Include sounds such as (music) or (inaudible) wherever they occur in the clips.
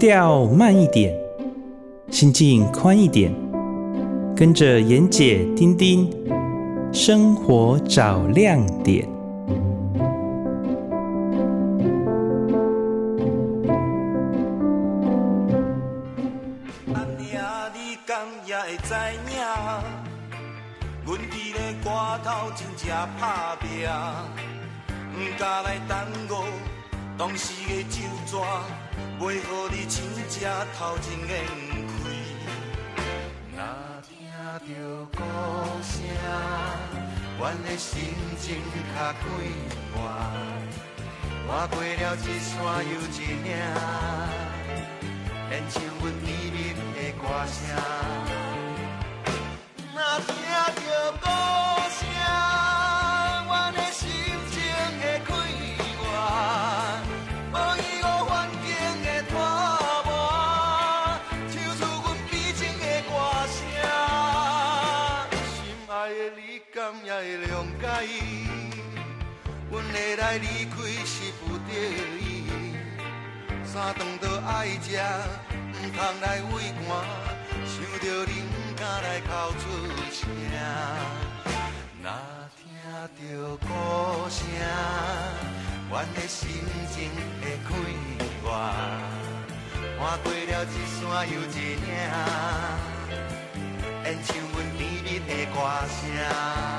调慢一点，心境宽一点，跟着妍姐丁丁，生活找亮点。头前免开。若听到鼓声，阮的心情较快活。跨过了一山又一岭，献唱阮甜蜜的歌声。若听到鼓三顿都爱食，唔通来畏寒。想着你唔敢来哭出声，若听着鼓声，阮的心情会快活。看过了一山又一岭，演唱阮甜蜜的歌声。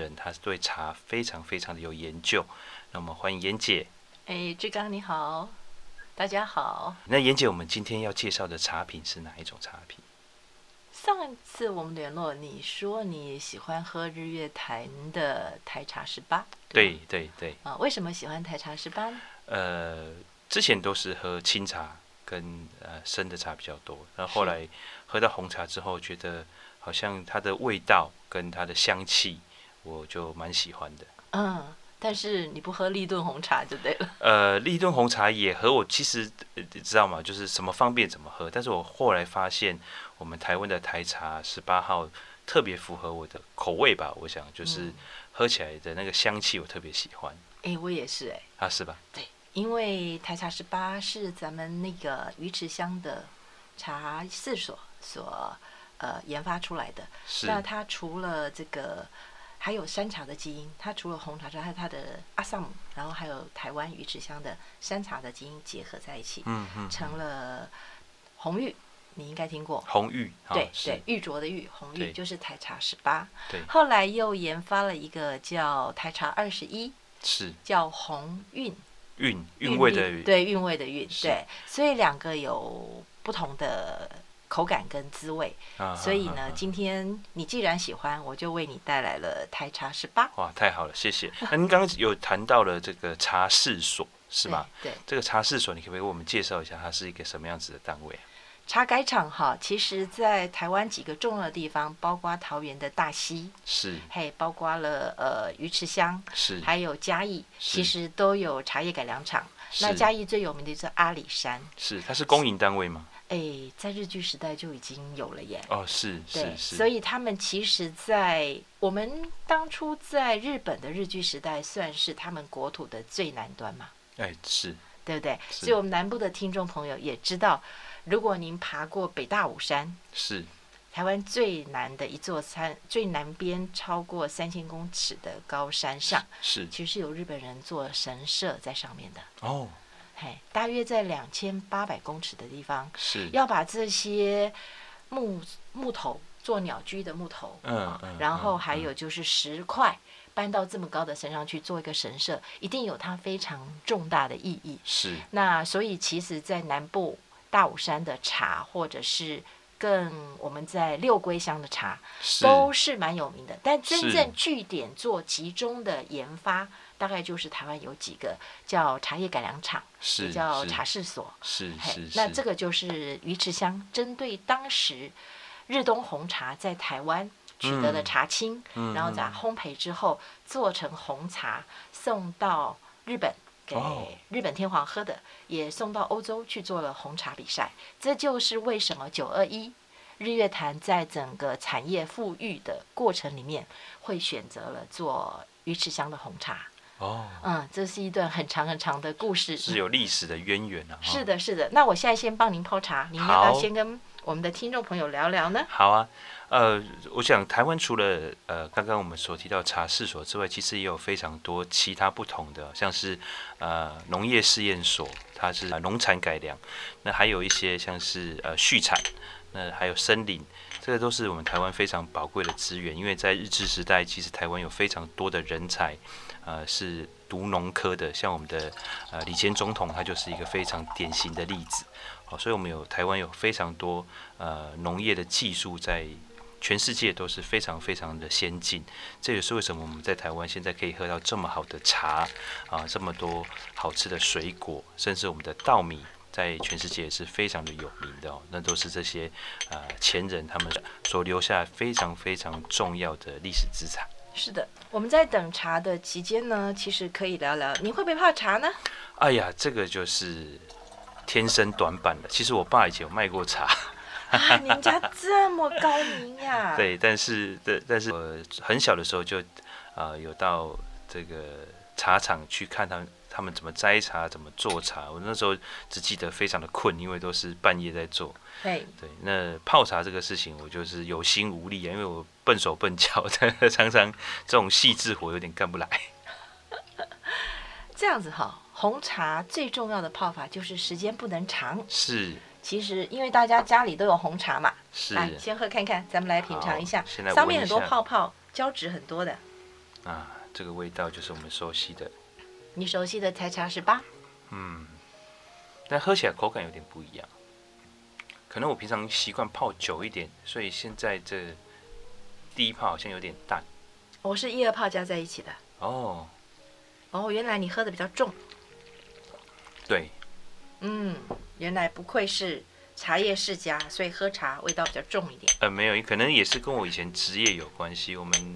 人他是对茶非常非常的有研究，那我们欢迎妍姐。哎，志刚你好，大家好。那妍姐，我们今天要介绍的茶品是哪一种茶品？上次我们联络，你说你喜欢喝日月潭的台茶十八。对对对。啊，为什么喜欢台茶十八？呃，之前都是喝清茶跟呃生的茶比较多，然后后来喝到红茶之后，觉得好像它的味道跟它的香气。我就蛮喜欢的，嗯，但是你不喝立顿红茶就对了。呃，立顿红茶也和我其实你知道吗？就是什么方便怎么喝。但是我后来发现，我们台湾的台茶十八号特别符合我的口味吧。我想就是喝起来的那个香气，我特别喜欢。哎、嗯欸，我也是哎、欸。啊，是吧？对，因为台茶十八是咱们那个鱼池乡的茶事所所呃研发出来的。是。那它除了这个。还有山茶的基因，它除了红茶之外，还有它的阿萨姆，然后还有台湾鱼池乡的山茶的基因结合在一起，嗯嗯，成了红玉，你应该听过红玉，对对，玉镯的玉，红玉就是台茶十八，对，后来又研发了一个叫台茶二十一，是叫红韵，韵韵味的韵，对韵味的韵，对，所以两个有不同的。口感跟滋味。啊、所以呢，今天你既然喜欢，我就为你带来了台茶十八。哇，太好了，谢谢。那您刚刚有谈到了这个茶事所是吗？对，这个茶事所，你可不可以为我们介绍一下，它是一个什么样子的单位？茶改厂哈，其实，在台湾几个重要的地方，包括桃园的大溪，是，还包括了呃鱼池乡，是，还有嘉义，其实都有茶叶改良厂。那嘉义最有名的是阿里山，是，它是公营单位吗？哎，在日据时代就已经有了耶。哦，是，是，是，所以他们其实，在我们当初在日本的日据时代，算是他们国土的最南端嘛。哎，是，对不对？所以我们南部的听众朋友也知道。如果您爬过北大武山，是台湾最南的一座山，最南边超过三千公尺的高山上，是其实是有日本人做神社在上面的哦。嘿，大约在两千八百公尺的地方，是要把这些木木头做鸟居的木头，嗯嗯，然后还有就是石块搬到这么高的山上去做一个神社，一定有它非常重大的意义。是那所以其实，在南部。大武山的茶，或者是更我们在六龟乡的茶，都是蛮有名的。但真正据点做集中的研发，大概就是台湾有几个叫茶叶改良厂，是叫茶事所。是是，那这个就是鱼池乡针对当时日东红茶在台湾取得的茶青，嗯、然后在烘焙之后做成红茶，送到日本。给日本天皇喝的，也送到欧洲去做了红茶比赛。这就是为什么九二一日月潭在整个产业富裕的过程里面，会选择了做鱼池乡的红茶。哦，嗯，这是一段很长很长的故事，是有历史的渊源啊。是的，是的。那我现在先帮您泡茶，您要不要先跟我们的听众朋友聊聊呢？好啊。呃，我想台湾除了呃刚刚我们所提到茶事所之外，其实也有非常多其他不同的，像是呃农业试验所，它是农产改良，那还有一些像是呃畜产，那还有森林，这个都是我们台湾非常宝贵的资源，因为在日治时代，其实台湾有非常多的人才，呃是读农科的，像我们的呃李前总统，他就是一个非常典型的例子。好，所以我们有台湾有非常多呃农业的技术在。全世界都是非常非常的先进，这也是为什么我们在台湾现在可以喝到这么好的茶啊，这么多好吃的水果，甚至我们的稻米在全世界也是非常的有名的哦。那都是这些呃前人他们所留下非常非常重要的历史资产。是的，我们在等茶的期间呢，其实可以聊聊，你会不会泡茶呢？哎呀，这个就是天生短板的。其实我爸以前有卖过茶。啊，您家这么高明呀！(laughs) 对，但是，对，但是我很小的时候就，呃，有到这个茶厂去看他们，他们怎么摘茶，怎么做茶。我那时候只记得非常的困，因为都是半夜在做。对，对，那泡茶这个事情，我就是有心无力啊，因为我笨手笨脚的，(laughs) 常常这种细致活有点干不来。(laughs) 这样子哈，红茶最重要的泡法就是时间不能长。是。其实，因为大家家里都有红茶嘛，是，来先喝看看，咱们来品尝一下，上面很多泡泡，胶质很多的。啊，这个味道就是我们熟悉的。你熟悉的台茶十八。嗯，但喝起来口感有点不一样。可能我平常习惯泡久一点，所以现在这第一泡好像有点淡。我是一二泡加在一起的。哦。哦，原来你喝的比较重。对。嗯。原来不愧是茶叶世家，所以喝茶味道比较重一点。呃，没有，可能也是跟我以前职业有关系。我们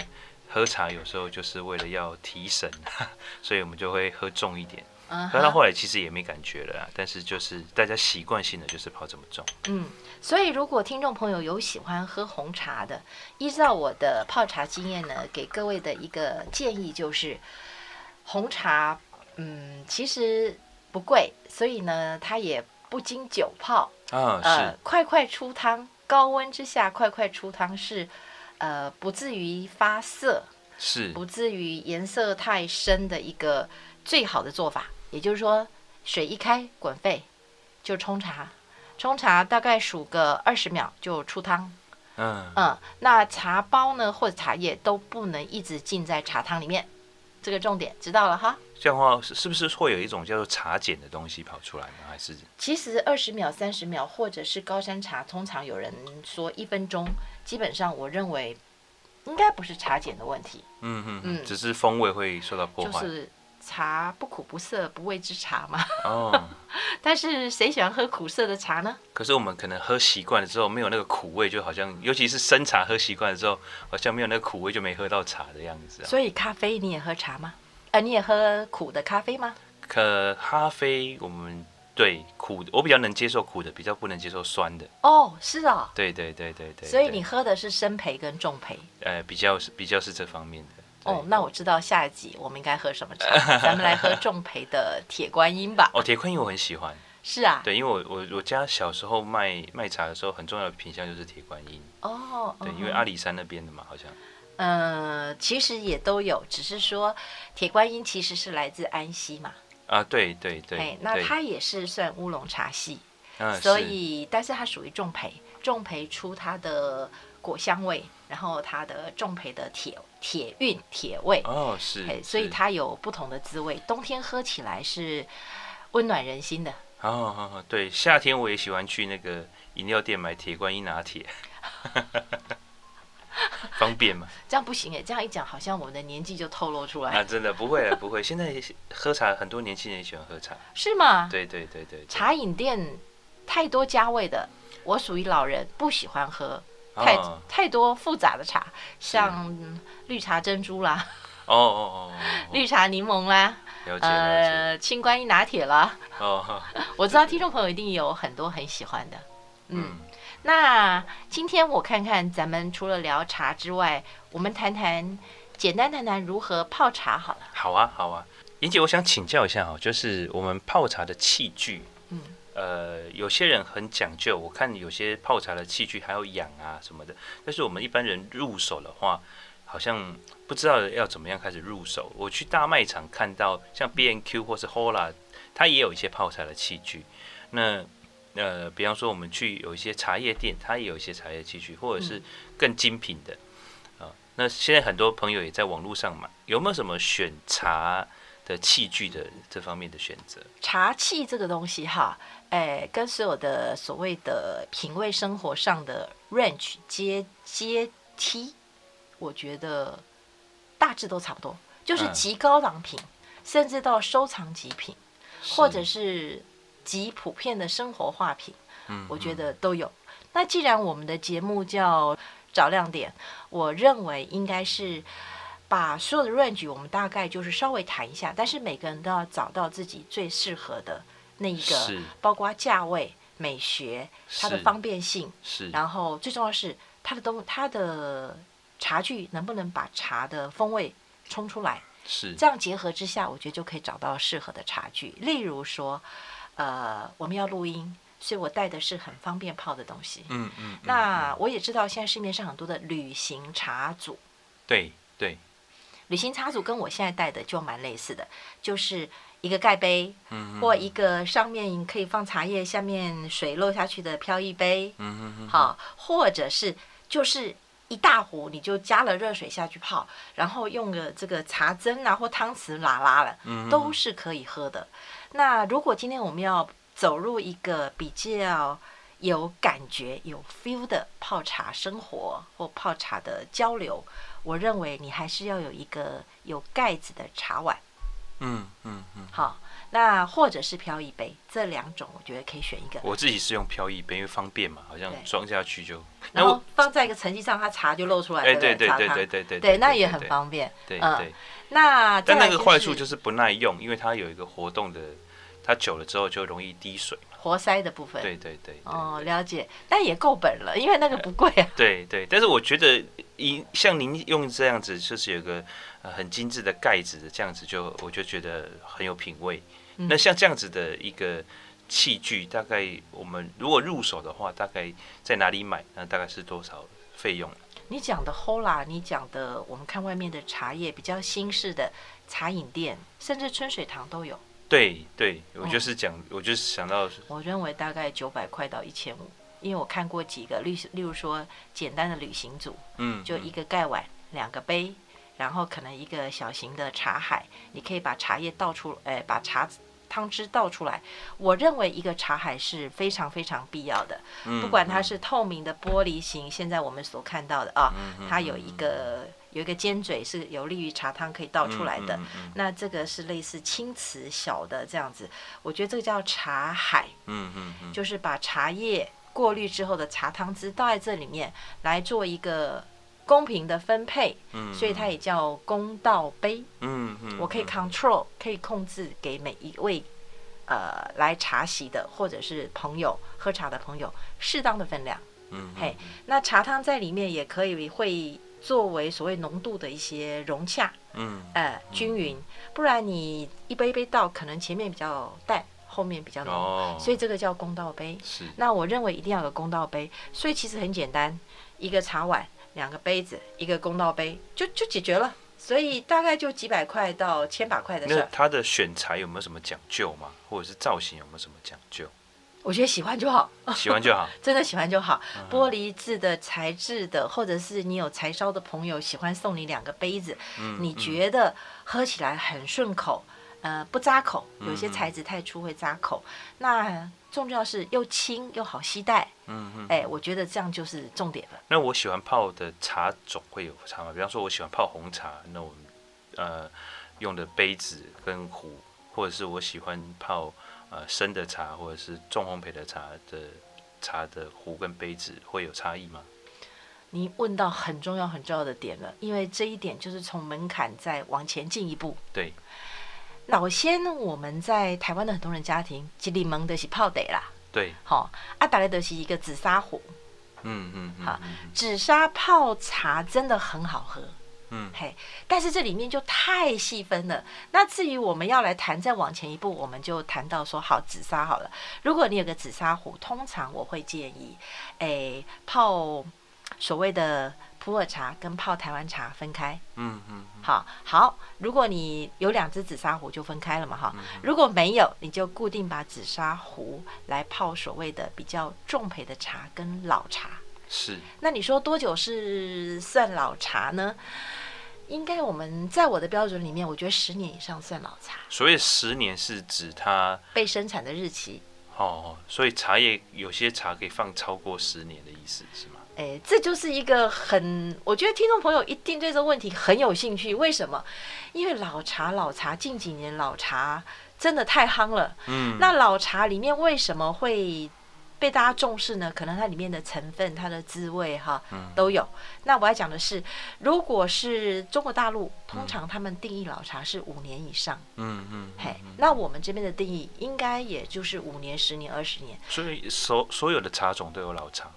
喝茶有时候就是为了要提神，(laughs) 所以我们就会喝重一点。Uh-huh. 喝到后来其实也没感觉了，但是就是大家习惯性的就是泡这么重。嗯，所以如果听众朋友有喜欢喝红茶的，依照我的泡茶经验呢，给各位的一个建议就是，红茶，嗯，其实不贵，所以呢，它也。不经久泡，啊，呃，快快出汤，高温之下快快出汤是，呃，不至于发涩，是不至于颜色太深的一个最好的做法。也就是说，水一开滚沸就冲茶，冲茶大概数个二十秒就出汤。嗯嗯，那茶包呢或者茶叶都不能一直浸在茶汤里面，这个重点知道了哈。这样的话是不是会有一种叫做茶碱的东西跑出来呢？还是其实二十秒、三十秒，或者是高山茶，通常有人说一分钟，基本上我认为应该不是茶碱的问题。嗯嗯嗯，只是风味会受到破坏。茶不苦不涩，不谓之茶嘛。哦。(laughs) 但是谁喜欢喝苦涩的茶呢？可是我们可能喝习惯了之后，没有那个苦味，就好像尤其是生茶喝习惯了之后，好像没有那个苦味，就没喝到茶的样子啊。所以咖啡你也喝茶吗？呃，你也喝苦的咖啡吗？可咖啡我们对苦，我比较能接受苦的，比较不能接受酸的。哦，是啊。对对对对对。所以你喝的是生培跟重培？呃，比较是比较是这方面的。哦，那我知道下一集我们应该喝什么茶，(laughs) 咱们来喝重培的铁观音吧。哦，铁观音我很喜欢。是啊。对，因为我我我家小时候卖卖茶的时候，很重要的品相就是铁观音。哦。对，因为阿里山那边的嘛，好像。呃，其实也都有，只是说铁观音其实是来自安溪嘛。啊，对对对。哎，那它也是算乌龙茶系，啊、所以但是它属于重培，重培出它的果香味，然后它的重培的铁铁韵铁味。哦，是。哎，所以它有不同的滋味，冬天喝起来是温暖人心的。(laughs) 哦哦，对，夏天我也喜欢去那个饮料店买铁观音拿铁。(laughs) 方便吗？这样不行哎，这样一讲，好像我们的年纪就透露出来。啊，(laughs) 真的不会了，不会。现在喝茶，很多年轻人喜欢喝茶，是吗？对对对对。茶饮店太多加味的，我属于老人，不喜欢喝太、哦、太多复杂的茶，像绿茶珍珠啦，哦哦哦，(laughs) 绿茶柠檬啦。呃，青观音拿铁啦，哦，(laughs) 我知道听众朋友一定有很多很喜欢的，嗯。嗯。那今天我看看，咱们除了聊茶之外，我们谈谈，简单谈谈如何泡茶好了。好啊，好啊，莹姐，我想请教一下哈，就是我们泡茶的器具，嗯，呃，有些人很讲究，我看有些泡茶的器具还有养啊什么的，但是我们一般人入手的话，好像不知道要怎么样开始入手。我去大卖场看到，像 B N Q 或是 Hola，它也有一些泡茶的器具，那。呃，比方说我们去有一些茶叶店，它也有一些茶叶器具，或者是更精品的啊、呃。那现在很多朋友也在网络上买，有没有什么选茶的器具的这方面的选择？茶器这个东西哈，哎，跟所有的所谓的品味生活上的 range 阶阶梯，我觉得大致都差不多，就是极高档品，嗯、甚至到收藏极品，或者是。极普遍的生活化品，嗯我觉得都有。那既然我们的节目叫找亮点，我认为应该是把所有的 range 我们大概就是稍微谈一下，但是每个人都要找到自己最适合的那一个，包括价位、美学、它的方便性，是。然后最重要是它的东，它的茶具能不能把茶的风味冲出来？是。这样结合之下，我觉得就可以找到适合的茶具。例如说。呃，我们要录音，所以我带的是很方便泡的东西。嗯嗯。嗯，那我也知道，现在市面上很多的旅行茶组。对对。旅行茶组跟我现在带的就蛮类似的，就是一个盖杯，嗯，或一个上面可以放茶叶，下面水漏下去的飘逸杯。嗯嗯。好，或者是就是一大壶，你就加了热水下去泡，然后用个这个茶针啊或汤匙拉拉了，嗯，都是可以喝的。那如果今天我们要走入一个比较有感觉、有 feel 的泡茶生活或泡茶的交流，我认为你还是要有一个有盖子的茶碗。嗯嗯嗯。好，那或者是飘逸杯，这两种我觉得可以选一个。我自己是用飘逸杯，因为方便嘛，好像装下去就。然 (laughs) 后放在一个层级上，它茶就露出来了。哎，对对对对对对。对，那也很方便。对对。那但那个坏处就是不耐用，因为它有一个活动的，它久了之后就容易滴水嘛。活塞的部分。对对对。哦，了解，但也够本了，因为那个不贵啊。对对，但是我觉得，一像您用这样子，就是有个很精致的盖子的这样子，就我就觉得很有品味。那像这样子的一个器具，大概我们如果入手的话，大概在哪里买？那大概是多少费用？你讲的 Hola，你讲的我们看外面的茶叶比较新式的茶饮店，甚至春水堂都有。对对，我就是讲，嗯、我就是想到，我认为大概九百块到一千五，因为我看过几个，例例如说简单的旅行组，嗯，就一个盖碗，两个杯，然后可能一个小型的茶海，你可以把茶叶倒出，哎，把茶汤汁倒出来。我认为一个茶海是非常非常必要的，不管它是透明的玻璃型，现在我们所看到的啊，它有一个。有一个尖嘴是有利于茶汤可以倒出来的，嗯嗯嗯、那这个是类似青瓷小的这样子，我觉得这个叫茶海，嗯嗯嗯、就是把茶叶过滤之后的茶汤汁倒在这里面来做一个公平的分配，嗯、所以它也叫公道杯，嗯嗯、我可以 control 可以控制给每一位呃来茶席的或者是朋友喝茶的朋友适当的分量，嗯、嘿，那茶汤在里面也可以会。作为所谓浓度的一些融洽，嗯，呃，均匀，不然你一杯一杯倒，可能前面比较淡，后面比较浓，哦、所以这个叫公道杯。是，那我认为一定要有公道杯，所以其实很简单，一个茶碗，两个杯子，一个公道杯，就就解决了。所以大概就几百块到千把块的事。那它的选材有没有什么讲究吗？或者是造型有没有什么讲究？我觉得喜欢就好，喜欢就好，(laughs) 真的喜欢就好。玻璃制的、材质的，或者是你有柴烧的朋友喜欢送你两个杯子，嗯、你觉得喝起来很顺口，呃，不扎口。有些材质太粗会扎口。嗯、那重要是又轻又好携带。嗯嗯。哎，我觉得这样就是重点了。那我喜欢泡的茶种会有差吗？比方说，我喜欢泡红茶，那我呃用的杯子跟壶，或者是我喜欢泡。呃，生的茶或者是重烘焙的茶的茶的壶跟杯子会有差异吗？你问到很重要很重要的点了，因为这一点就是从门槛再往前进一步。对，老先我们在台湾的很多人家庭，吉里蒙的是泡得啦。对，好，阿达莱德是一个紫砂壶。嗯嗯，嗯好，紫砂泡茶真的很好喝。嗯，嘿，但是这里面就太细分了。那至于我们要来谈，再往前一步，我们就谈到说，好，紫砂好了。如果你有个紫砂壶，通常我会建议，哎，泡所谓的普洱茶跟泡台湾茶分开。嗯嗯，好好，如果你有两只紫砂壶，就分开了嘛，哈。如果没有，你就固定把紫砂壶来泡所谓的比较重焙的茶跟老茶。是。那你说多久是算老茶呢？应该我们在我的标准里面，我觉得十年以上算老茶。所以十年是指它被生产的日期。哦，所以茶叶有些茶可以放超过十年的意思是吗？哎，这就是一个很，我觉得听众朋友一定对这个问题很有兴趣。为什么？因为老茶老茶近几年老茶真的太夯了。嗯。那老茶里面为什么会？被大家重视呢，可能它里面的成分、它的滋味哈都有。那我要讲的是，如果是中国大陆，通常他们定义老茶是五年以上。嗯嗯。嘿，那我们这边的定义应该也就是五年、十年、二十年。所以所所有的茶种都有老茶？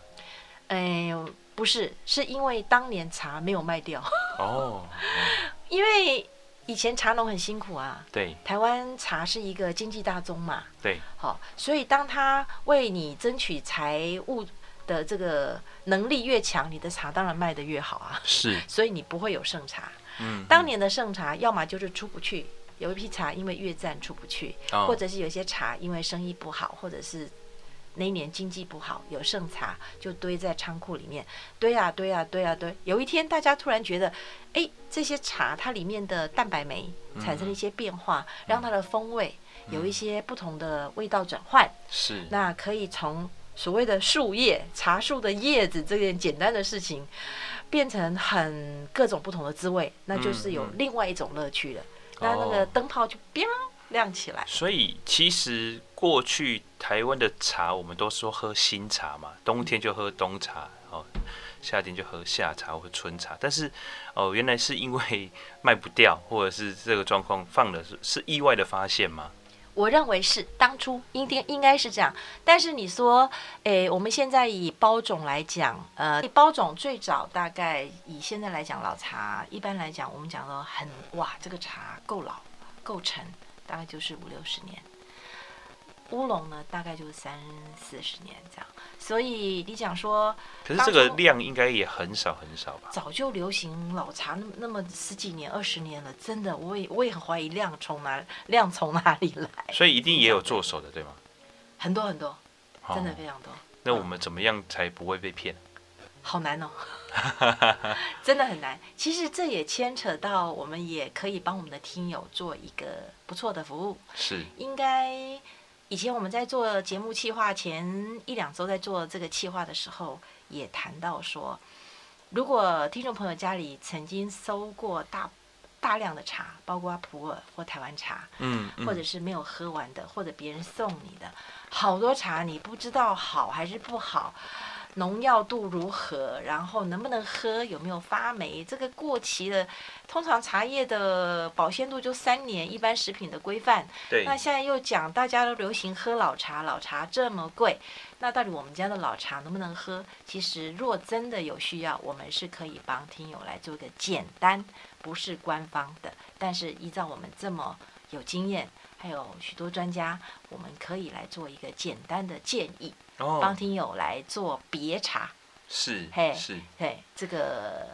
哎，不是，是因为当年茶没有卖掉。哦。(laughs) 因为。以前茶农很辛苦啊，对，台湾茶是一个经济大宗嘛，对，好，所以当他为你争取财务的这个能力越强，你的茶当然卖得越好啊，是，(laughs) 所以你不会有剩茶。嗯，当年的剩茶要么就是出不去，有一批茶因为越战出不去，哦，或者是有些茶因为生意不好，或者是。那一年经济不好，有剩茶就堆在仓库里面，堆啊堆啊堆啊堆。有一天，大家突然觉得，哎，这些茶它里面的蛋白酶产生了一些变化，嗯、让它的风味有一些不同的味道转换。是，那可以从所谓的树叶茶树的叶子这件简单的事情，变成很各种不同的滋味，那就是有另外一种乐趣了。嗯嗯、那那个灯泡就变亮起来。所以其实过去。台湾的茶，我们都说喝新茶嘛，冬天就喝冬茶，哦，夏天就喝夏茶或春茶。但是，哦，原来是因为卖不掉，或者是这个状况放的是是意外的发现吗？我认为是当初应该应该是这样。但是你说，诶，我们现在以包种来讲，呃，包种最早大概以现在来讲，老茶一般来讲，我们讲说很哇，这个茶够老够陈，大概就是五六十年。乌龙呢，大概就是三四十年这样，所以你讲说，可是这个量应该也很少很少吧？早就流行老茶那么那么十几年、二十年了，真的，我也我也很怀疑量从哪量从哪里来。所以一定也有做手的，对吗？很多很多，真的非常多。那我们怎么样才不会被骗？好难哦。(laughs) 真的很难。其实这也牵扯到，我们也可以帮我们的听友做一个不错的服务。是，应该以前我们在做节目企划前一两周，在做这个企划的时候，也谈到说，如果听众朋友家里曾经收过大大量的茶，包括普洱或台湾茶，嗯，嗯，或者是没有喝完的，或者别人送你的，好多茶你不知道好还是不好。农药度如何？然后能不能喝？有没有发霉？这个过期的，通常茶叶的保鲜度就三年，一般食品的规范。对。那现在又讲大家都流行喝老茶，老茶这么贵，那到底我们家的老茶能不能喝？其实若真的有需要，我们是可以帮听友来做一个简单，不是官方的，但是依照我们这么有经验，还有许多专家，我们可以来做一个简单的建议。帮听友来做别茶，是，嘿，是，嘿，这个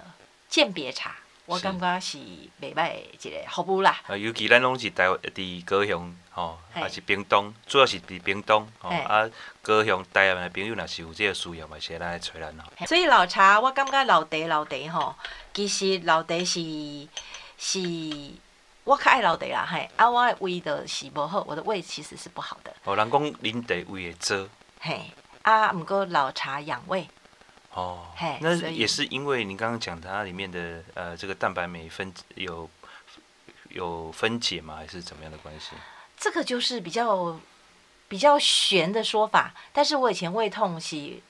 鉴别茶，我感觉是袂歹一个服务啦。啊尤其咱拢是台湾伫高雄，吼，也是屏东，主要是伫屏东，吼，啊，高雄台湾的朋友若是有这个需要嘛，是来找咱吼。所以老茶，我感觉老茶老茶吼，其实老茶是是，我较爱老茶啦，嘿，啊，我的胃的是无好，我的胃其实是不好的。哦，人讲啉茶胃会做。嘿，啊，毋过老茶养胃。哦，嘿，那也是因为你刚刚讲它里面的呃这个蛋白酶分有有分解吗？还是怎么样的关系？这个就是比较比较玄的说法。但是我以前胃痛是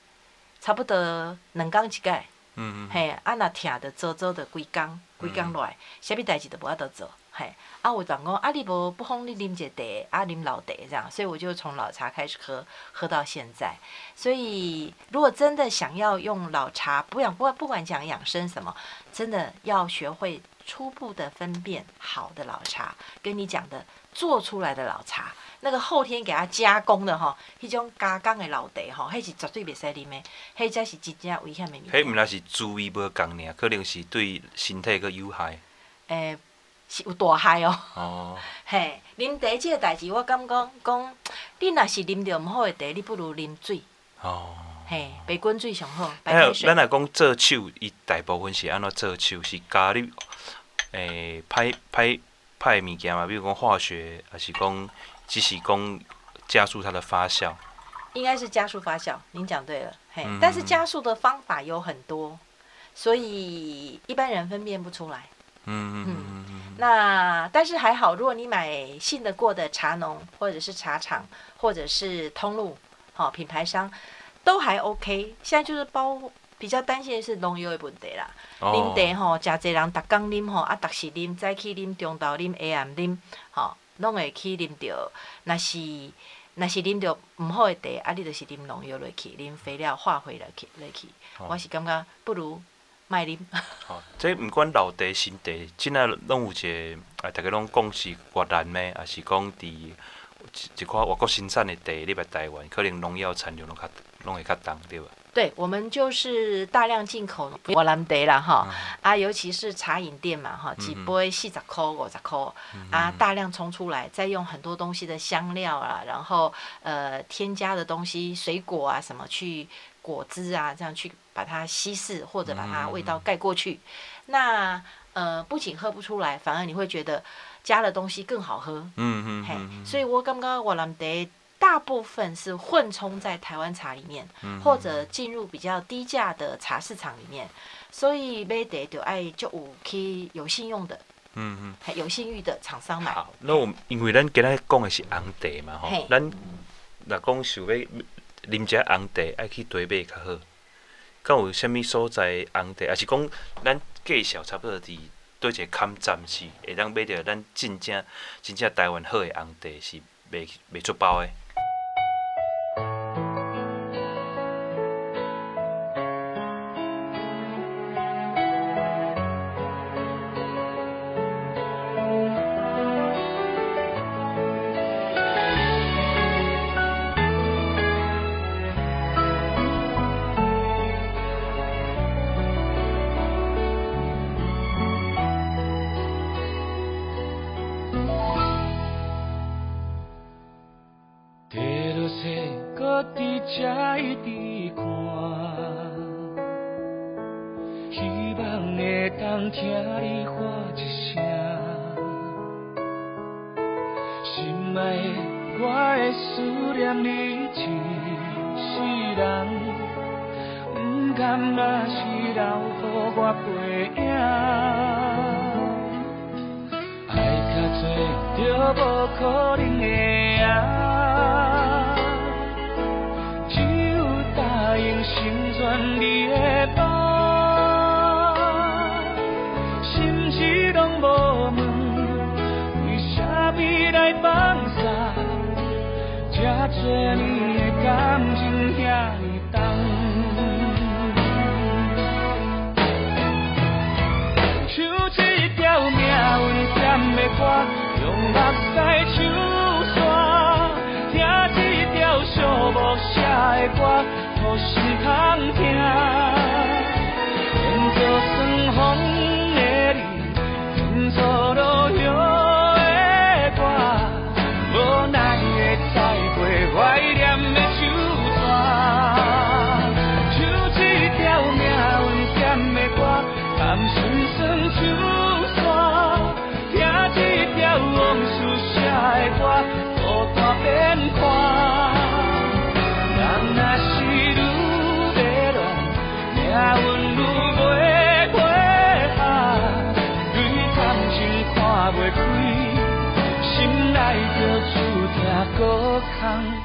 差不多两工一盖，嗯嗯，嘿，啊那疼的做做的规工规工落来，啥物代志都无法度做。嘿，啊，我讲讲，啊，你无不妨你啉一茶，啊，啉老茶这样，所以我就从老茶开始喝，喝到现在。所以，如果真的想要用老茶，不养不管不管讲养生什么，真的要学会初步的分辨好的老茶，跟你讲的做出来的老茶，那个后天给它加工的哈，迄种加工的老茶哈，迄是绝对袂使啉的，迄才是真正危险的。迄毋那是滋味无共尔，可能是对身体个有害。诶、欸。是有大害哦，哦，(laughs) 嘿，啉茶这个代志，我感觉讲，你若是啉着毋好的茶，你不如啉水。哦，嘿，白滚水上好。还有，咱来讲做手，伊大部分是安怎做手？是加入诶，歹歹歹物件嘛？比如讲化学，还是讲只是讲加速它的发酵？应该是加速发酵，您讲对了。嘿，嗯、但是加速的方法有很多，所以一般人分辨不出来。嗯嗯嗯嗯，那但是还好，如果你买信得过的茶农，或者是茶厂，或者是通路，好、哦、品牌商，都还 OK。现在就是包比较担心的是农药的问题啦。啉茶吼，真侪人逐工啉吼，啊，逐时啉，早起啉，中昼啉，下暗啉，吼，拢会去啉着。若是若是啉着毋好的茶，啊，你就是啉农药落去，啉肥料化肥落去落去。哦、我是感觉不如。卖啉，哦，这毋管老茶新茶，即个拢有一个，啊，大家拢讲是越南的，还是讲伫一一块外国生产的茶，你来台湾，可能农药残留拢较拢会较重，对吧？对，我们就是大量进口越南茶啦，哈，嗯、啊，尤其是茶饮店嘛，哈，几杯四十块五十块，嗯、啊，大量冲出来，再用很多东西的香料啊，然后呃，添加的东西，水果啊什么去。果汁啊，这样去把它稀释，或者把它味道盖过去。嗯、那呃，不仅喝不出来，反而你会觉得加了东西更好喝。嗯嗯，嗯嘿，所以我刚刚越南茶大部分是混充在台湾茶里面，嗯、或者进入比较低价的茶市场里面。所以买茶就爱就有去有信用的，嗯嗯，有信誉的厂商买。好，那我因为咱今日讲的是红茶嘛，吼嘿，咱若讲想要。啉只红茶爱去对买较好，敢有啥物所在红茶？还是讲咱介绍差不多伫对一个坎站是会当买着咱真正真正台湾好诶红茶是卖卖出包诶。孤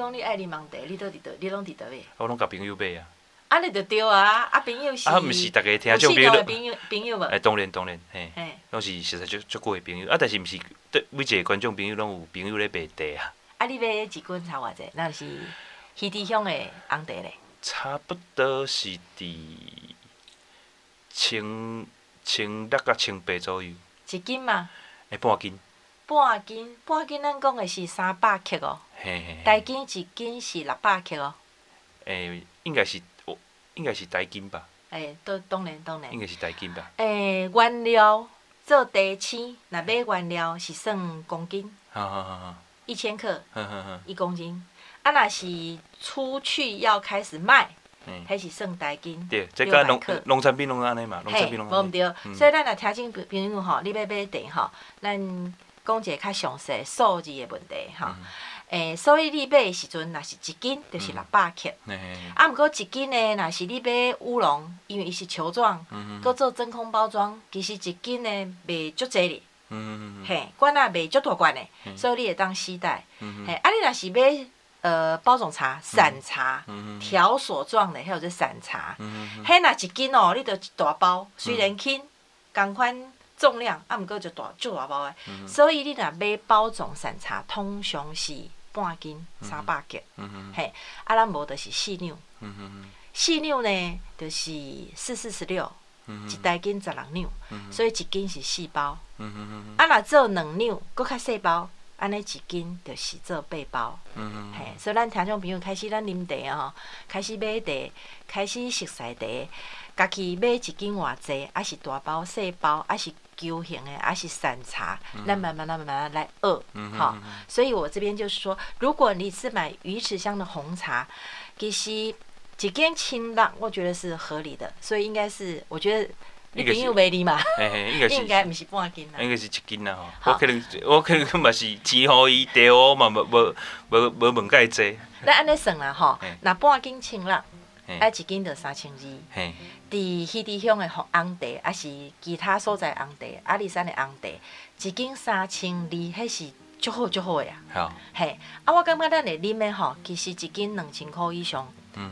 讲你爱啉红茶，你倒伫倒，你拢伫倒位？我拢甲朋友买啊。啊，你着对啊！啊，朋友是。啊，毋是逐个听众朋友。朋友朋友无？哎，当然当然，嘿。嘿。拢是实在足足够诶朋友，啊，但是毋是对每一个观众朋友拢有朋友咧买茶啊。啊，你买一斤差偌济？那是鱼池乡的红茶咧。差不多是伫千千六到千八左右。一斤嘛？诶，半斤。半斤，半斤，咱讲的是三百克哦。嘿嘿。台斤一斤是六百克哦。诶，应该是，哦，应该是台斤吧。诶，都当然当然。应该是台斤吧。诶，原料做茶青，若买原料是算公斤。好好好好。一千克。呵呵呵。一公斤。啊，若是出去要开始卖，还是算台斤。对，这个农农产品拢安尼嘛，农产品拢。无毋对，所以咱若听清朋友吼，你要买茶吼，咱讲一个较详细数字的问题吼。诶，所以你买的时阵，若是一斤，就是六百克。啊，毋过一斤呢，若是你买乌龙，因为伊是球状，搁做真空包装，其实一斤呢卖足济哩。嘿，罐仔卖足大罐的，所以你会当携带。嘿，啊，你若是买。呃，包种茶、散茶、条索状的，还有这散茶，迄若一斤哦，你着一大包，虽然轻，共款重量，啊，毋过就大就大包的。所以你若买包装散茶，通常是半斤三百克，嘿，啊，咱无就是四两，四两呢，就是四四十六，一台斤十六两，所以一斤是四包，啊，若做两两，搁较细包。安尼一斤就是做八包，嘿，所以咱听众朋友开始咱啉茶哦，开始买茶，开始熟悉茶，家己买一斤偌济，啊是大包细包，啊是球形的，还是散茶，咱、嗯、慢慢、慢慢来学，好、嗯哦。所以我这边就是说，如果你是买鱼池香的红茶，其实一斤千六，我觉得是合理的，所以应该是，我觉得。你朋友买你嘛？应该毋 (laughs) 是半斤啦。应该是一斤啦吼。我可能我可能嘛是钱互伊，地我嘛无无无无问介济。那安尼算啦吼，那半斤千六，啊一斤就三千二。伫迄地乡的红红茶，还是其他所在红茶，阿里山的红茶，一斤三千二，迄是足好足好诶啊。好。嘿，啊我感觉咱的啉的吼，其实一斤两千块以上，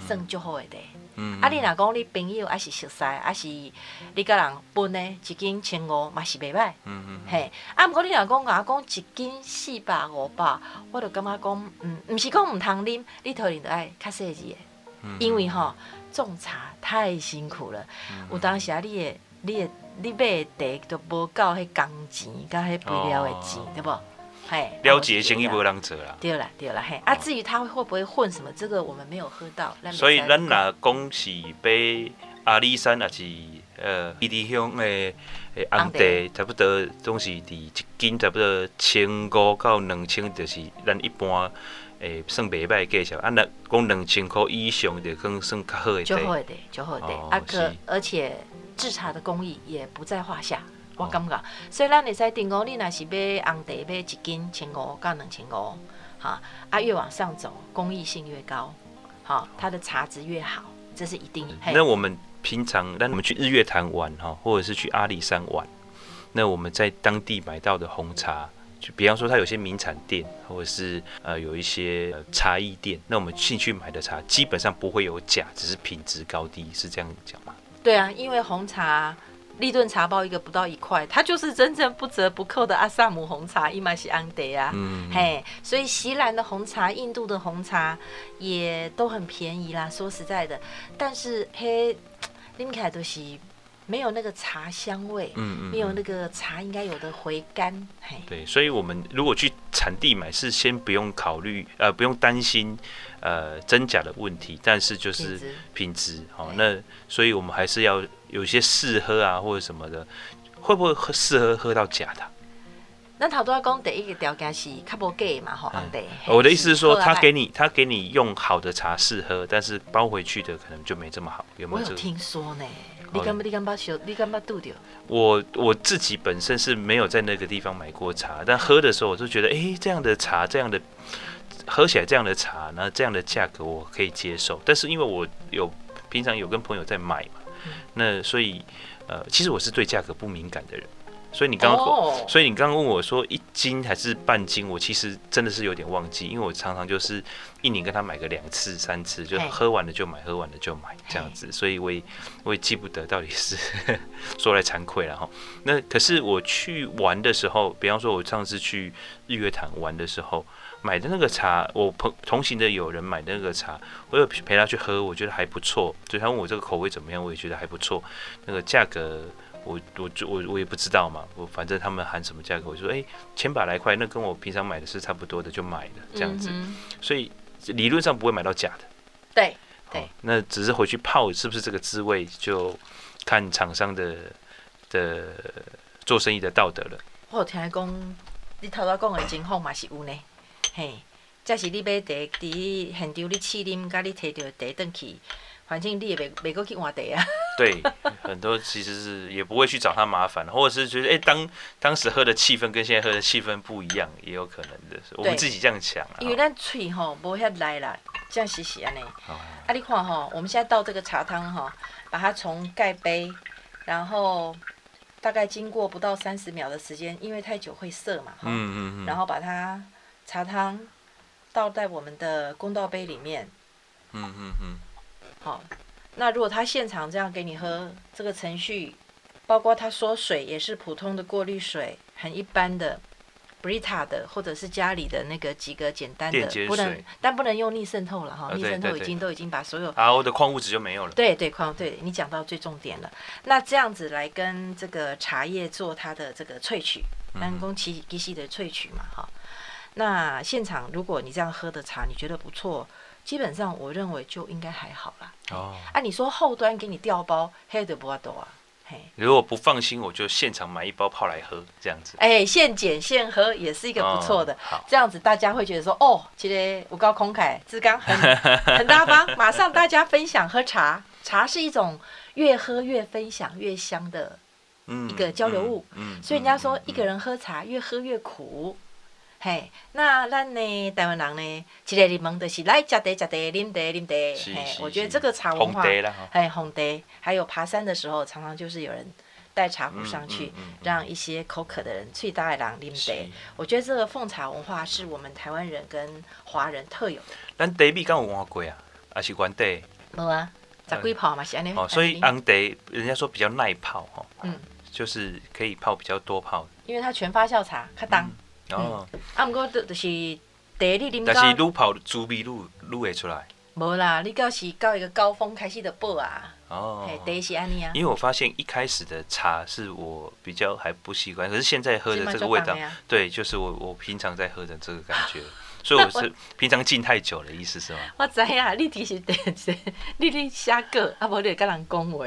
算足好的茶。嗯、啊！你若讲你朋友，还是熟悉，还是你甲人分呢？一斤千五嘛是袂歹。嗯嗯。嘿，啊！毋过你若讲我讲一斤四百五百，我就感觉讲，嗯，毋是讲毋通啉，你头前着爱较细致诶。嗯。因为吼种茶太辛苦了，嗯、有当时啊，你的，你的，你买的茶都无够迄工钱，甲迄肥料的钱，对无？嘿，了解生意无人做啦。对啦，对啦，嘿。啊，至于他会不会混什么，这个我们没有喝到。所以咱若讲是买阿里山，也是呃，伊地乡的红茶，差不多总是伫一斤差不多千五到两千，就是咱一般诶算袂歹介绍。啊，若讲两千块以上，就更算较好一点。就好诶，就好诶。啊，可而且制茶的工艺也不在话下。我感觉，所以咱会使定讲，你若是买红茶，买一斤千五到两千五，哈，啊越往上走，工艺性越高，好，它的茶质越好，这是一定。那我们平常，那我们去日月潭玩哈，或者是去阿里山玩，那我们在当地买到的红茶，就比方说它有些名产店，或者是呃有一些呃茶艺店，那我们进去买的茶基本上不会有假，只是品质高低，是这样讲吗？对啊，因为红茶。立顿茶包一个不到一块，它就是真正不折不扣的阿萨姆红茶，伊玛西安德啊，嗯、嘿，所以锡兰的红茶、印度的红茶也都很便宜啦。说实在的，但是嘿，拎起来都是没有那个茶香味，嗯嗯，没有那个茶应该有的回甘，嘿。对，所以我们如果去产地买，是先不用考虑，呃，不用担心。呃，真假的问题，但是就是品质，好，那所以我们还是要有些试喝啊，或者什么的，会不会喝试喝喝到假的？那头都要讲第一个条件是较无假嘛，吼，对。我的意思是说，他给你他给你用好的茶试喝，但是包回去的可能就没这么好，有没有？我有听说呢，你敢不你敢把小你敢把度掉？我我自己本身是没有在那个地方买过茶，但喝的时候我就觉得，哎，这样的茶，这样的。喝起来这样的茶，那这样的价格我可以接受。但是因为我有平常有跟朋友在买嘛，那所以呃，其实我是对价格不敏感的人。所以你刚刚哦所以你刚刚问我说一斤还是半斤，我其实真的是有点忘记，因为我常常就是一年跟他买个两次三次，就喝完了就买，喝完了就买这样子，所以我也我也记不得到底是说来惭愧了哈。那可是我去玩的时候，比方说我上次去日月潭玩的时候。买的那个茶，我朋同行的有人买的那个茶，我有陪他去喝，我觉得还不错。所以他问我这个口味怎么样，我也觉得还不错。那个价格，我我我我也不知道嘛，我反正他们喊什么价格，我就说哎，千把来块，那跟我平常买的是差不多的，就买了这样子。嗯、所以理论上不会买到假的。对对、哦，那只是回去泡是不是这个滋味，就看厂商的的做生意的道德了。我有听你讲，你头头讲的情况嘛是有呢。嘿，这是你买茶，伫现场你试啉，甲你摕到茶转去，反正你也袂袂过去换茶啊。对，很多其实是也不会去找他麻烦，或者是觉得哎、欸，当当时喝的气氛跟现在喝的气氛不一样，也有可能的。我们自己这样想啊。因为咱嘴吼无遐来啦，这样洗洗安尼。啊，你看吼，我们现在倒这个茶汤哈，把它从盖杯，然后大概经过不到三十秒的时间，因为太久会涩嘛。嗯嗯嗯。然后把它。茶汤倒在我们的公道杯里面。嗯嗯嗯。好，那如果他现场这样给你喝，这个程序，包括他说水也是普通的过滤水，很一般的，Brita 的，或者是家里的那个几个简单的，不能，但不能用逆渗透了哈，逆渗透已经都已经把所有 RO 的矿物质就没有了。对对矿对，你讲到最重点了。那这样子来跟这个茶叶做它的这个萃取，单工其机器的萃取嘛哈。那现场如果你这样喝的茶，你觉得不错，基本上我认为就应该还好啦。哦，啊，你说后端给你调包，黑的不多啊，嘿。如果不放心，我就现场买一包泡来喝，这样子。哎、欸，现捡现喝也是一个不错的。这样子大家会觉得说，哦，今天我高空凯，志刚很很大方，马上大家分享喝茶，茶是一种越喝越分享越香的一个交流物。嗯，嗯，所以人家说一个人喝茶越喝越苦。嘿，那咱呢？台湾人呢？一个柠檬就是来吃茶、吃茶、啉茶、啉茶。嘿，我觉得这个茶文化，嘿，红茶，还有爬山的时候，常常就是有人带茶壶上去，让一些口渴的人去大的人啉茶。我觉得这个奉茶文化是我们台湾人跟华人特有的。咱茶米敢有换过啊？还是原茶？无啊，十几泡嘛是安尼。哦，所以红茶人家说比较耐泡哈，嗯，就是可以泡比较多泡。因为它全发酵茶，较重。哦，啊，毋过就就是茶你啉到，但是愈泡滋味愈愈会出来。无啦，你到是到一个高峰开始就爆啊。哦，茶是安尼啊。因为我发现一开始的茶是我比较还不习惯，可是现在喝的这个味道，对，就是我我平常在喝的这个感觉。所以我是平常浸太久了，意思是吗？我知呀，你其实 (laughs) 茶，你你写歌，啊无你会跟人讲话，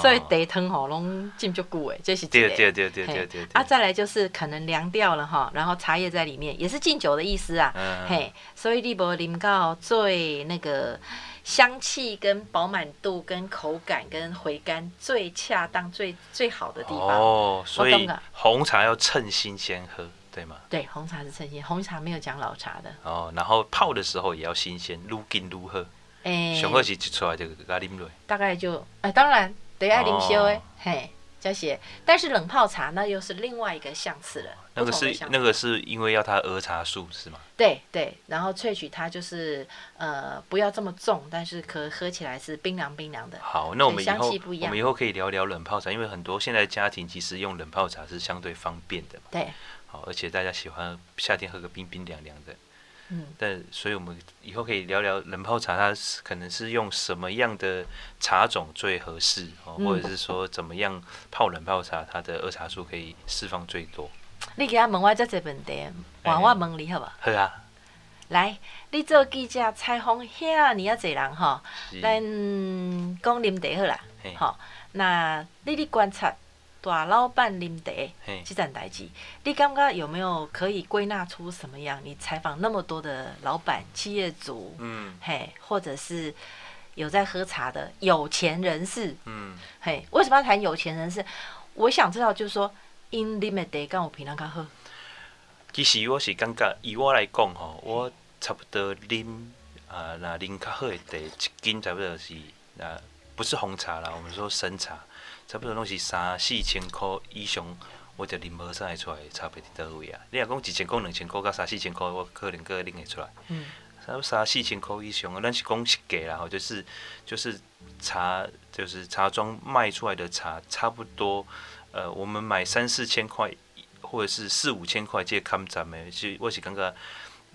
所以地汤吼拢浸足久诶，这是对对对对对对。啊，再来就是可能凉掉了哈，然后茶叶在里面，也是敬酒的意思啊。嘿，所以你无啉到最那个香气跟饱满度跟口感跟回甘最恰当最最好的地方。哦，所以红茶要趁新鲜喝。对吗？对，红茶是趁鲜，红茶没有讲老茶的。哦，然后泡的时候也要新鲜，愈紧愈好。哎，上好是一出来就给它啉落。大概就哎，当然得爱啉烧诶，嘿，这些。但是冷泡茶那又是另外一个相次了。那个是那个是因为要它儿茶素是吗？对对，然后萃取它就是呃不要这么重，但是可喝起来是冰凉冰凉的。好，那我们以后我们以后可以聊聊冷泡茶，因为很多现在家庭其实用冷泡茶是相对方便的嘛。对。好，而且大家喜欢夏天喝个冰冰凉凉的，嗯，但所以我们以后可以聊聊冷泡茶，它是可能是用什么样的茶种最合适，哦，或者是说怎么样泡冷泡茶，它的二茶素可以释放最多。你给他问我这这问题，换我问你好不好？好啊。来，你做记者采访遐尼啊侪人吼，咱讲啉茶好啦，好，那你你观察。大老板啉茶，这件代志，你感觉有没有可以归纳出什么样？你采访那么多的老板、企业主，嗯，嘿，或者是有在喝茶的有钱人士，嗯，嘿，为什么要谈有钱人士？我想知道，就是说，因啉的茶跟我平常较好。其实我是感觉，以我来讲吼，我差不多啉啊，那啉较好的茶，一斤差不多是啊，不是红茶啦，我们说生茶。差不多拢是三四千块以上，我就啉无啥会出来差别伫倒位啊。你若讲一千箍、两千箍、到三四千箍，我可能个啉会出来。嗯。差不多三四千箍以上，咱是讲实价啦，吼，就是就是茶，就是茶庄卖出来的茶，差不多，呃，我们买三四千块，或者是四五千块，这个看站的，是我是感觉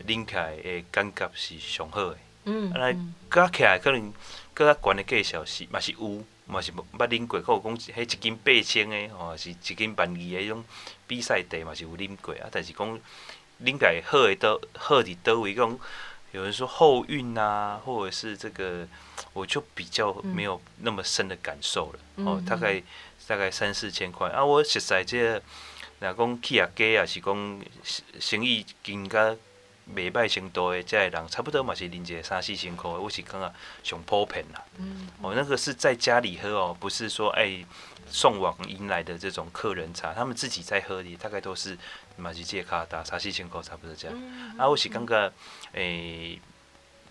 啉起来的感觉是上好的。嗯。啊，来加起来可能更较悬的价钱是嘛是有。嘛是捌啉过，阁有讲迄一斤八千的，吼，是一斤万二的迄种比赛茶嘛是有啉过啊。但是讲啉起来好的倒好伫倒位，讲有人说后运啊，或者是这个，我就比较没有那么深的感受了。哦、嗯，大概大概三四千块啊。我实在这个，若讲企业家也，是讲生意更加。袂歹程度的，这人差不多嘛是啉一个三四千块，我是感觉上普遍啦。嗯，哦，那个是在家里喝哦，不是说哎、欸、送往迎来的这种客人茶，他们自己在喝的，大概都是嘛是这卡达三四千块差不多这样。嗯、啊，我是感觉诶、欸，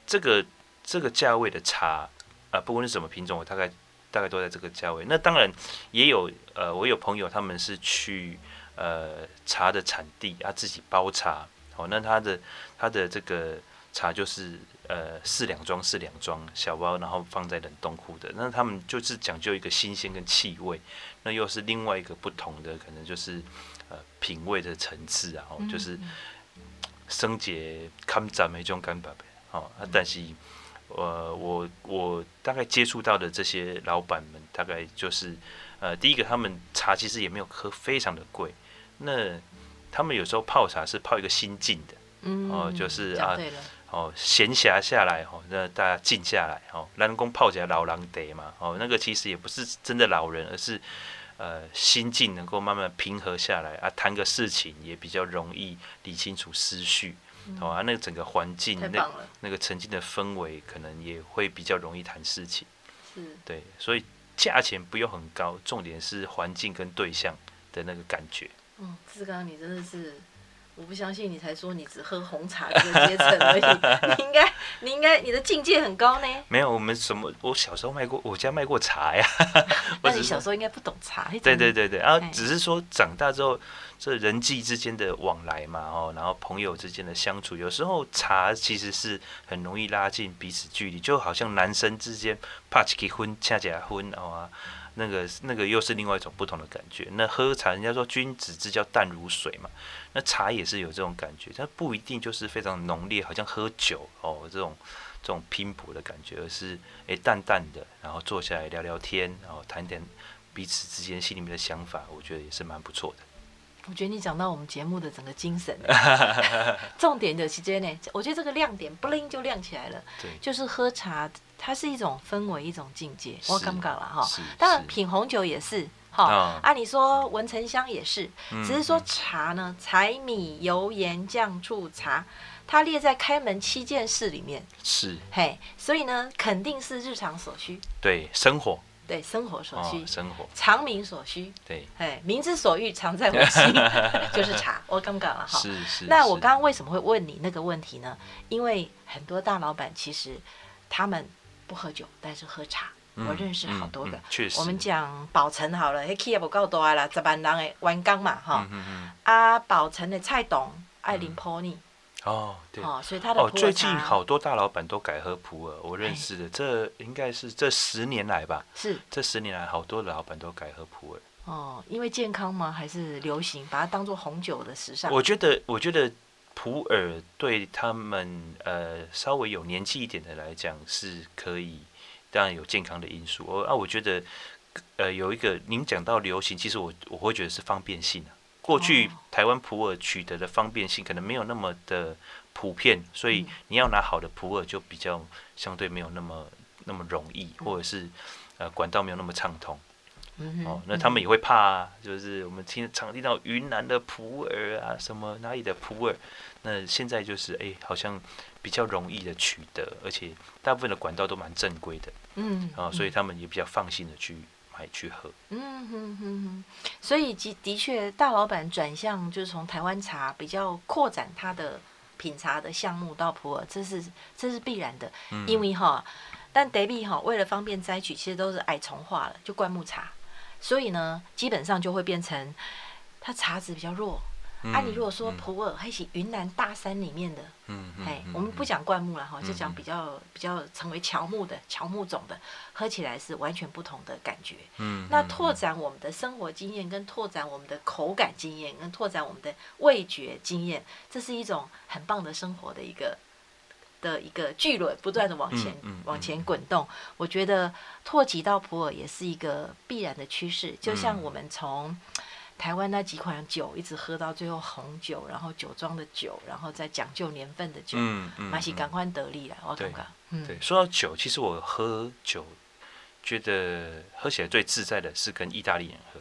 这个这个价位的茶啊，不管是什么品种，我大概大概都在这个价位。那当然也有呃，我有朋友他们是去呃茶的产地啊，自己包茶。哦，那他的他的这个茶就是呃四两装四两装小包，然后放在冷冻库的。那他们就是讲究一个新鲜跟气味，那又是另外一个不同的，可能就是呃品味的层次啊，哦，就是生节看咱们这种感觉呗。哦，但是呃我我大概接触到的这些老板们，大概就是呃第一个他们茶其实也没有喝非常的贵，那。他们有时候泡茶是泡一个心境的，嗯、哦，就是啊，哦，闲暇下来，哦，那大家静下来，哦，南宫泡起来老狼得嘛，哦，那个其实也不是真的老人，而是呃心境能够慢慢平和下来啊，谈个事情也比较容易理清楚思绪，好、哦啊，那个整个环境那那个沉静的氛围，可能也会比较容易谈事情，是。对，所以价钱不用很高，重点是环境跟对象的那个感觉。嗯，志刚，你真的是，我不相信你才说你只喝红茶这个阶层而已，(laughs) 你应该，你应该，你的境界很高呢。没有，我们什么？我小时候卖过，我家卖过茶呀。(laughs) 那你小时候应该不懂茶。对对对对，然后只是说长大之后，这人际之间的往来嘛，哦，然后朋友之间的相处，有时候茶其实是很容易拉近彼此距离，就好像男生之间怕结婚、恰结婚啊。那个那个又是另外一种不同的感觉。那喝茶，人家说君子之交淡如水嘛。那茶也是有这种感觉，它不一定就是非常浓烈，好像喝酒哦这种这种拼搏的感觉，而是诶、欸、淡淡的，然后坐下来聊聊天，然后谈点彼此之间心里面的想法，我觉得也是蛮不错的。我觉得你讲到我们节目的整个精神，(laughs) 重点的时间呢，我觉得这个亮点不灵就亮起来了，对，就是喝茶。它是一种氛围，一种境界。我刚刚了哈，当然品红酒也是哈。按、啊、你说闻沉香也是，嗯、只是说茶呢，柴米油盐酱醋茶，它列在开门七件事里面。是嘿，所以呢，肯定是日常所需。对，生活。对，生活所需。哦、生活。常民所需。对。哎，民之所欲，常在我心，(laughs) 就是茶。我刚刚了哈。是是。那我刚刚为什么会问你那个问题呢？因为很多大老板其实他们。不喝酒，但是喝茶。嗯、我认识好多个。嗯嗯、我们讲宝城好了，迄企业不够大啦，十万人的员工嘛，哈。嗯嗯、啊，宝成的蔡董爱啉普洱。哦，对。哦，所以他的哦，最近好多大老板都改喝普洱，我认识的，嘿这应该是这十年来吧。是。这十年来，好多的老板都改喝普洱。哦，因为健康吗？还是流行？把它当做红酒的时尚？我觉得，我觉得。普洱对他们呃稍微有年纪一点的来讲是可以，当然有健康的因素。哦啊，我觉得呃有一个您讲到流行，其实我我会觉得是方便性啊。过去台湾普洱取得的方便性可能没有那么的普遍，所以你要拿好的普洱就比较相对没有那么那么容易，或者是呃管道没有那么畅通。哦，那他们也会怕啊，就是我们听常听到云南的普洱啊，什么哪里的普洱，那现在就是哎、欸，好像比较容易的取得，而且大部分的管道都蛮正规的，嗯，啊，所以他们也比较放心的去买去喝。嗯哼哼哼，所以的的确，大老板转向就是从台湾茶比较扩展他的品茶的项目到普洱，这是这是必然的，因为哈，但 David 哈为了方便摘取，其实都是矮虫化了，就灌木茶。所以呢，基本上就会变成它茶质比较弱。嗯、啊，你如果说普洱还是云南大山里面的，嗯哎、嗯，我们不讲灌木了哈，嗯、就讲比较比较成为乔木的乔木种的，喝起来是完全不同的感觉。嗯，那拓展我们的生活经验，跟拓展我们的口感经验，跟拓展我们的味觉经验，这是一种很棒的生活的一个的一个巨轮，不断的往前、往前滚动。我觉得拓及到普洱也是一个必然的趋势，就像我们从。台湾那几款酒一直喝到最后，红酒，然后酒庄的酒，然后再讲究年份的酒，嗯嗯，马西赶快得利了，我感觉。嗯，对，说到酒，其实我喝酒觉得喝起来最自在的是跟意大利人喝，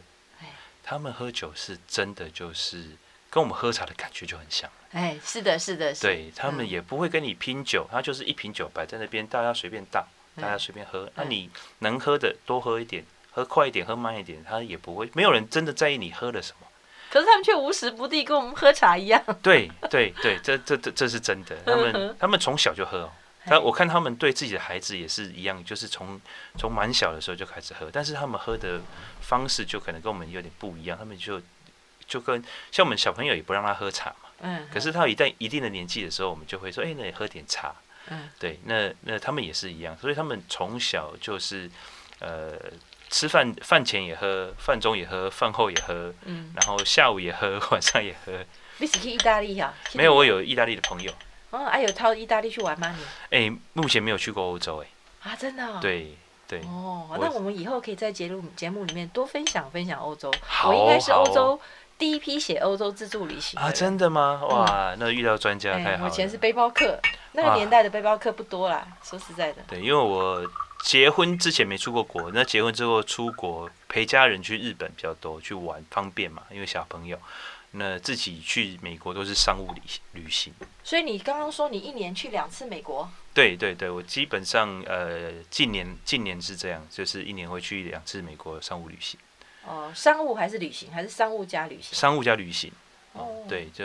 他们喝酒是真的就是跟我们喝茶的感觉就很像。哎，是的，是的，是的。对，他们也不会跟你拼酒，他就是一瓶酒摆在那边，大家随便倒，大家随便喝，那你能喝的多喝一点。喝快一点，喝慢一点，他也不会，没有人真的在意你喝了什么。可是他们却无时不地跟我们喝茶一样。对对对，这这这这是真的。他们他们从小就喝哦。他我看他们对自己的孩子也是一样，就是从从蛮小的时候就开始喝，但是他们喝的方式就可能跟我们有点不一样。他们就就跟像我们小朋友也不让他喝茶嘛。嗯。可是他一旦一定的年纪的时候，我们就会说：“哎，那你喝点茶。”嗯。对，那那他们也是一样，所以他们从小就是呃。吃饭饭前也喝，饭中也喝，饭后也喝，嗯，然后下午也喝，晚上也喝。你是去意大利呀？没有，我有意大利的朋友。哦，还有到意大利去玩吗？你？哎，目前没有去过欧洲，哎。啊，真的？对对。哦，那我们以后可以在节目节目里面多分享分享欧洲。好。我应该是欧洲第一批写欧洲自助旅行。啊，真的吗？哇，那遇到专家太好了。我以前是背包客，那个年代的背包客不多啦，说实在的。对，因为我。结婚之前没出过国，那结婚之后出国陪家人去日本比较多，去玩方便嘛，因为小朋友。那自己去美国都是商务旅旅行。所以你刚刚说你一年去两次美国？对对对，我基本上呃近年近年是这样，就是一年会去两次美国商务旅行。哦，商务还是旅行，还是商务加旅行？商务加旅行。哦，对，就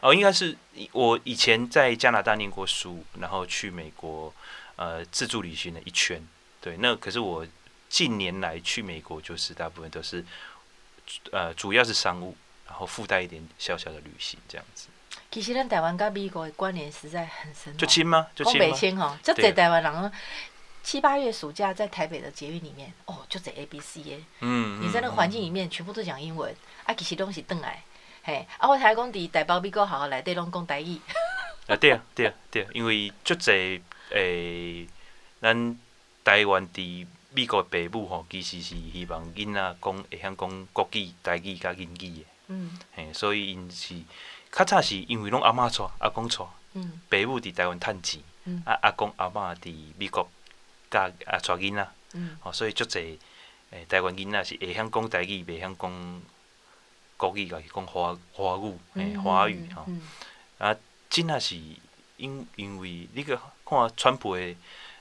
哦应该是我以前在加拿大念过书，然后去美国。呃，自助旅行了一圈，对，那可是我近年来去美国，就是大部分都是，呃，主要是商务，然后附带一点小小的旅行这样子。其实，咱台湾跟美国的关联实在很深。就亲吗？就亲吗？亲哈，就在台湾人七八月暑假在台北的捷运里面，哦，就在 A B C 耶。嗯。你在那个环境里面，全部都讲英文，啊，其实东西邓来，嘿，啊，我台讲伫台北美国好好来，对，拢讲台语。(laughs) 啊，对啊，对啊，对啊，因为足侪。诶、欸，咱台湾伫美国的父母吼，其实是希望囡仔讲会晓讲国语、台语甲英语的。嗯。嘿，所以因是较早是因为拢阿嬷带、阿公带。嗯。爸母伫台湾趁钱。嗯。啊，阿公阿嬷伫美国教啊带囡仔。嗯。吼，所以足侪诶，台湾囡仔是会晓讲台语，袂晓讲国语，家己讲华华语，诶，华语吼。嗯。啊，真啊是因因为你个。看，川普诶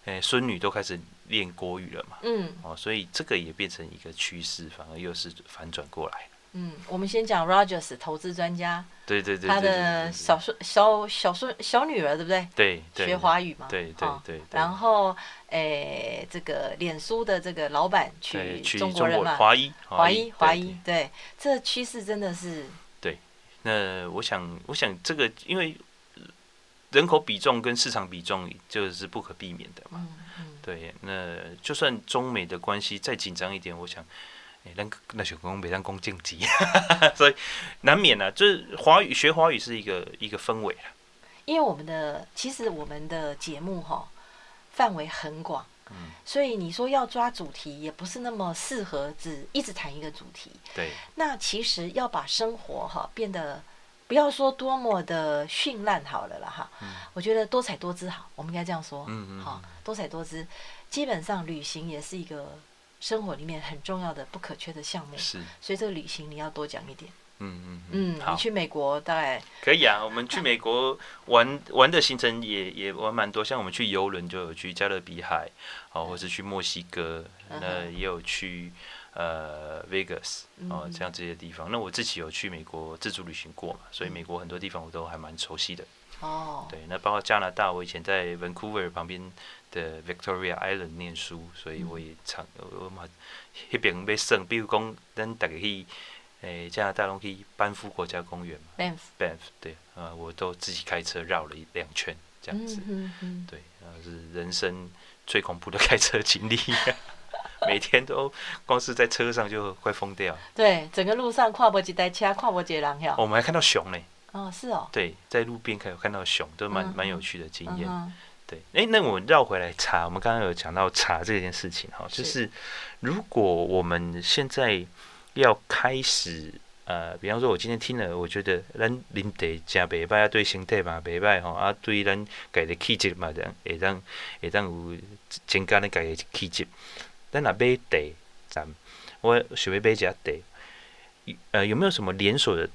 诶孙女都开始练国语了嘛？嗯，哦，所以这个也变成一个趋势，反而又是反转过来。嗯，我们先讲 Rogers 投资专家，对对对，他的小孙小小孙小女儿对不对？对，学华语嘛。对对对。然后诶，这个脸书的这个老板去中国人嘛？华裔，华裔，华裔，对，这趋势真的是。对，那我想，我想这个因为。人口比重跟市场比重就是不可避免的嘛。对，那就算中美的关系再紧张一点，我想，哎，那那小公别让公竞技，(laughs) 所以难免啊。就是华语学华语是一个一个氛围啊。因为我们的其实我们的节目哈范围很广，嗯所以你说要抓主题也不是那么适合，只一直谈一个主题。对。那其实要把生活哈变得。不要说多么的绚烂好了啦哈，嗯、我觉得多彩多姿好，我们应该这样说，嗯嗯，好，多彩多姿，基本上旅行也是一个生活里面很重要的不可缺的项目，是，所以这个旅行你要多讲一点，嗯嗯嗯，你去美国大概可以啊，我们去美国玩玩的行程也也玩蛮多，像我们去游轮就有去加勒比海，哦，或是去墨西哥，那也有去。呃，Vegas 哦，像这些地方，那我自己有去美国自助旅行过嘛，所以美国很多地方我都还蛮熟悉的。哦，对，那包括加拿大，我以前在 Vancouver 旁边的 Victoria Island 念书，所以我也常我嘛那边要省，比如讲咱大家去诶，加拿大龙可班夫国家公园嘛，Banff，Banff，对，啊，我都自己开车绕了一两圈，这样子，嗯嗯对，然后是人生最恐怖的开车经历，(laughs) 每天都光是在车上就快疯掉。对，整个路上跨过几台车，跨过几人呀。我们还看到熊呢。哦，是哦。对，在路边可以看到熊，都蛮蛮有趣的经验。对，哎，那我们绕回来茶，我们刚刚有讲到茶这件事情哈，就是如果我们现在要开始，呃，比方说，我今天听了，我觉得咱啉茶真袂歹啊，对身体嘛袂歹吼，啊，对咱家的气质嘛，这样会当会当有增加咱家的气质。咱若买茶，咱我想要买一下茶，呃，有没有什么连锁的？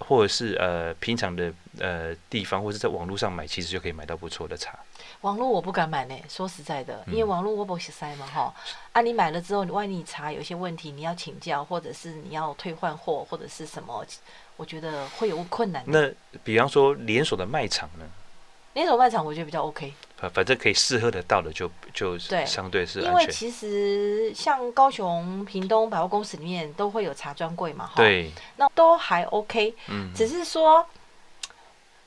或者是呃平常的呃地方，或者在网络上买，其实就可以买到不错的茶。网络我不敢买呢，说实在的，因为网络我不识塞嘛哈。嗯、啊，你买了之后，万一你查有些问题，你要请教，或者是你要退换货，或者是什么，我觉得会有困难。那比方说连锁的卖场呢？连锁卖场我觉得比较 OK。反反正可以试喝得到的就就相对是安全。因为其实像高雄、屏东百货公司里面都会有茶专柜嘛，对，那都还 OK。嗯，只是说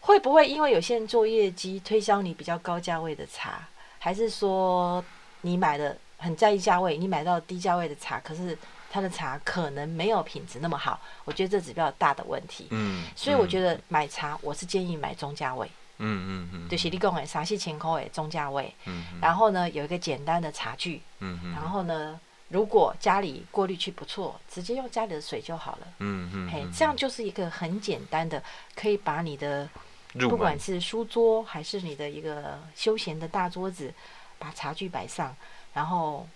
会不会因为有些人做业绩推销你比较高价位的茶，还是说你买的很在意价位，你买到低价位的茶，可是他的茶可能没有品质那么好？我觉得这是比较大的问题。嗯，所以我觉得买茶，我是建议买中价位。嗯嗯嗯，就是你讲的三四千块的中价位，嗯，然后呢有一个简单的茶具，嗯嗯，然后呢如果家里过滤器不错，直接用家里的水就好了，嗯嗯，嘿，这样就是一个很简单的，可以把你的不管是书桌还是你的一个休闲的大桌子，把茶具摆上，然后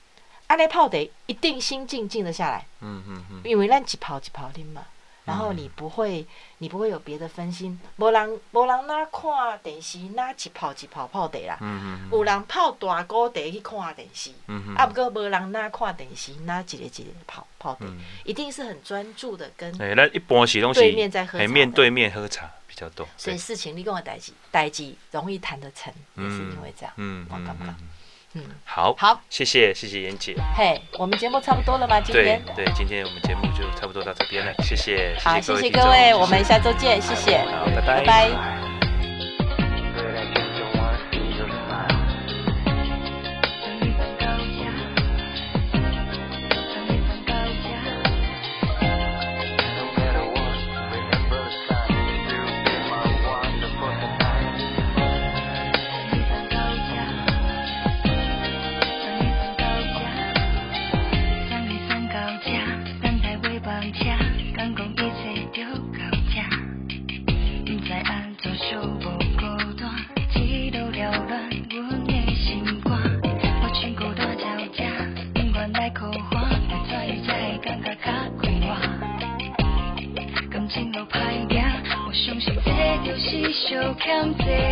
阿来泡得一定心静静的下来，嗯嗯嗯，因为咱一泡一泡啉嘛。然后你不会，你不会有别的分心。无人无人哪看电视，哪一泡一泡泡茶啦。嗯嗯。有人泡大锅茶去看电视。嗯嗯。啊，不过无人哪看电视，哪一个一个泡泡茶，一定是很专注的跟。哎，那一般是东西。对面在喝茶。面对面喝茶比较多。所以事情你跟我代志，代志容易谈得成，也是因为这样。嗯好，好，谢谢，谢谢妍姐。嘿，我们节目差不多了吗？今天对，对，今天我们节目就差不多到这边了，谢谢，好，谢谢各位，我们下周见，谢谢，好，拜拜，拜拜。寂寞孤单，一路扰乱阮的心肝。我穿孤单外套，不愿来靠岸。不知不，感觉较孤单。感情路歹行，我相信这就是小欠债。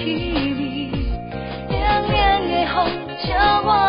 Kiri 的风，只我